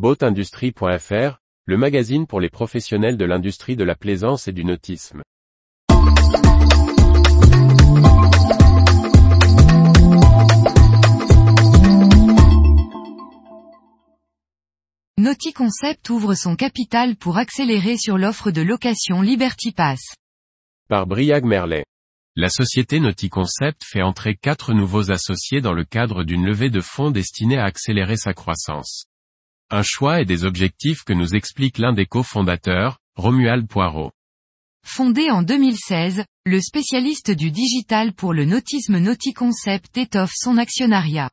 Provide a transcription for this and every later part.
Boatindustrie.fr, le magazine pour les professionnels de l'industrie de la plaisance et du nautisme. NautiConcept ouvre son capital pour accélérer sur l'offre de location Liberty Pass. Par Briag Merlet. La société NautiConcept fait entrer quatre nouveaux associés dans le cadre d'une levée de fonds destinée à accélérer sa croissance. Un choix et des objectifs que nous explique l'un des cofondateurs, Romuald Poirot. Fondé en 2016, le spécialiste du digital pour le nautisme NautiConcept étoffe son actionnariat.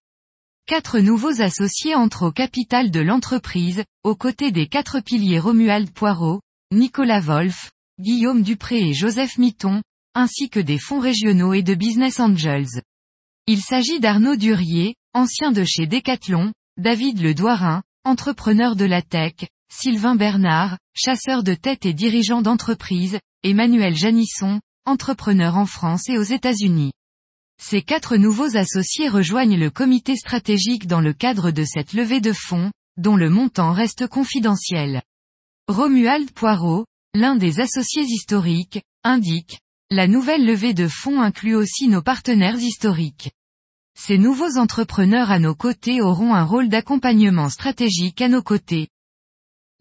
Quatre nouveaux associés entrent au capital de l'entreprise, aux côtés des quatre piliers Romuald Poirot, Nicolas Wolf, Guillaume Dupré et Joseph Mitton, ainsi que des fonds régionaux et de business angels. Il s'agit d'Arnaud Durier, ancien de chez Decathlon, David Le Douarin, entrepreneur de la tech, Sylvain Bernard, chasseur de tête et dirigeant d'entreprise, Emmanuel Janisson, entrepreneur en France et aux États-Unis. Ces quatre nouveaux associés rejoignent le comité stratégique dans le cadre de cette levée de fonds, dont le montant reste confidentiel. Romuald Poirot, l'un des associés historiques, indique, la nouvelle levée de fonds inclut aussi nos partenaires historiques. Ces nouveaux entrepreneurs à nos côtés auront un rôle d'accompagnement stratégique à nos côtés.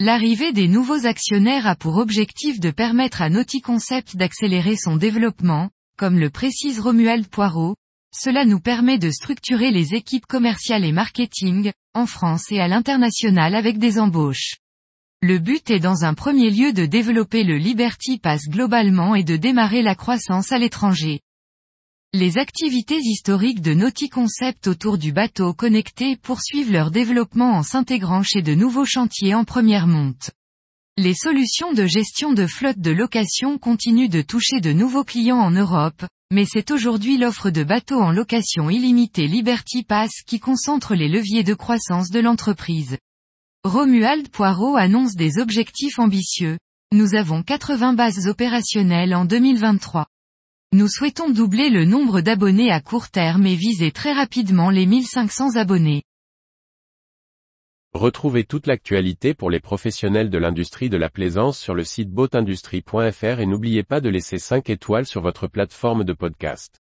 L'arrivée des nouveaux actionnaires a pour objectif de permettre à NautiConcept d'accélérer son développement, comme le précise Romuald Poirot, cela nous permet de structurer les équipes commerciales et marketing, en France et à l'international avec des embauches. Le but est dans un premier lieu de développer le Liberty Pass globalement et de démarrer la croissance à l'étranger. Les activités historiques de NautiConcept autour du bateau connecté poursuivent leur développement en s'intégrant chez de nouveaux chantiers en première monte. Les solutions de gestion de flotte de location continuent de toucher de nouveaux clients en Europe, mais c'est aujourd'hui l'offre de bateaux en location illimitée Liberty Pass qui concentre les leviers de croissance de l'entreprise. Romuald Poirot annonce des objectifs ambitieux. Nous avons 80 bases opérationnelles en 2023. Nous souhaitons doubler le nombre d'abonnés à court terme et viser très rapidement les 1500 abonnés. Retrouvez toute l'actualité pour les professionnels de l'industrie de la plaisance sur le site boatindustrie.fr et n'oubliez pas de laisser 5 étoiles sur votre plateforme de podcast.